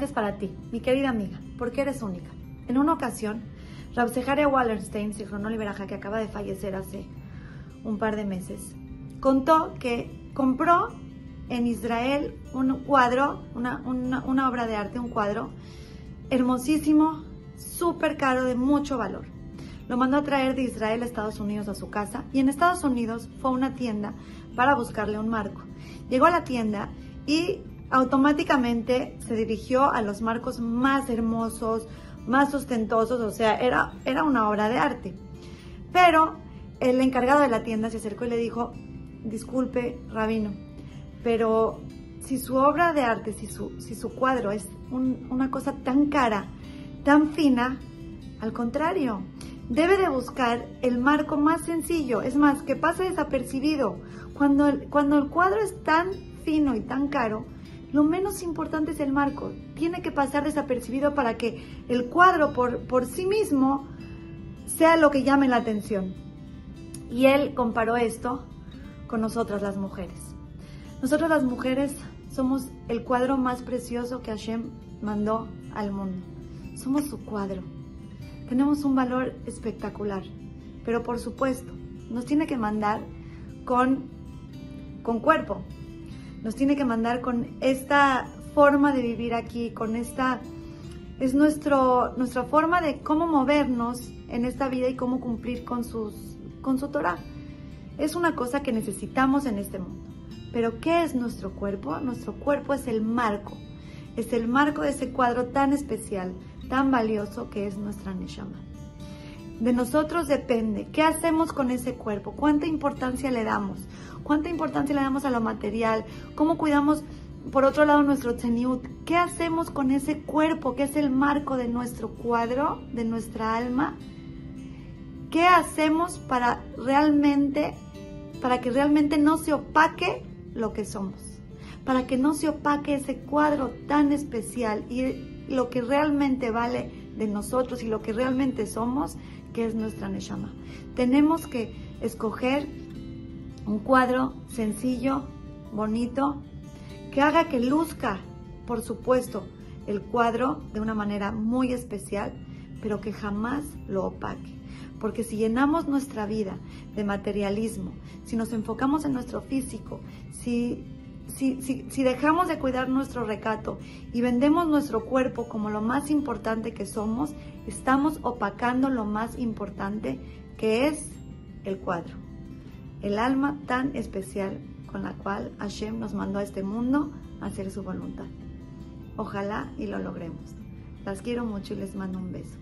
mensaje es para ti, mi querida amiga, porque eres única. En una ocasión, Rabsejaria Wallerstein, Sijronol Liberaja, que acaba de fallecer hace un par de meses, contó que compró en Israel un cuadro, una, una obra de arte, un cuadro hermosísimo, súper caro, de mucho valor. Lo mandó a traer de Israel a Estados Unidos a su casa y en Estados Unidos fue a una tienda para buscarle un marco. Llegó a la tienda y automáticamente se dirigió a los marcos más hermosos, más ostentosos, o sea, era, era una obra de arte. Pero el encargado de la tienda se acercó y le dijo, disculpe, rabino, pero si su obra de arte, si su, si su cuadro es una cosa tan cara, tan fina, al contrario, debe de buscar el marco más sencillo, es más, que pase desapercibido. Cuando cuando el cuadro es tan fino y tan caro, lo menos importante es el marco. Tiene que pasar desapercibido para que el cuadro por, por sí mismo sea lo que llame la atención. Y él comparó esto con nosotras las mujeres. Nosotras las mujeres somos el cuadro más precioso que Hashem mandó al mundo. Somos su cuadro. Tenemos un valor espectacular. Pero por supuesto, nos tiene que mandar con, con cuerpo, nos tiene que mandar con esta forma de vivir aquí, con esta es nuestro, nuestra forma de cómo movernos en esta vida y cómo cumplir con, sus, con su Torah. Es una cosa que necesitamos en este mundo. Pero ¿qué es nuestro cuerpo? Nuestro cuerpo es el marco. Es el marco de ese cuadro tan especial, tan valioso que es nuestra Neshama. De nosotros depende. Qué hacemos con ese cuerpo, cuánta importancia le damos, cuánta importancia le damos a lo material, cómo cuidamos por otro lado nuestro tzeniut, qué hacemos con ese cuerpo que es el marco de nuestro cuadro, de nuestra alma, qué hacemos para realmente, para que realmente no se opaque lo que somos, para que no se opaque ese cuadro tan especial y lo que realmente vale de nosotros y lo que realmente somos, que es nuestra Neshama. Tenemos que escoger un cuadro sencillo, bonito, que haga que luzca, por supuesto, el cuadro de una manera muy especial, pero que jamás lo opaque. Porque si llenamos nuestra vida de materialismo, si nos enfocamos en nuestro físico, si, dejamos de cuidar nuestro recato y vendemos nuestro cuerpo como lo más importante que somos, estamos opacando lo más importante que es el cuadro. El alma tan especial con la cual Hashem nos mandó a este mundo a hacer su voluntad. Ojalá y lo logremos. Las quiero mucho y les mando un beso.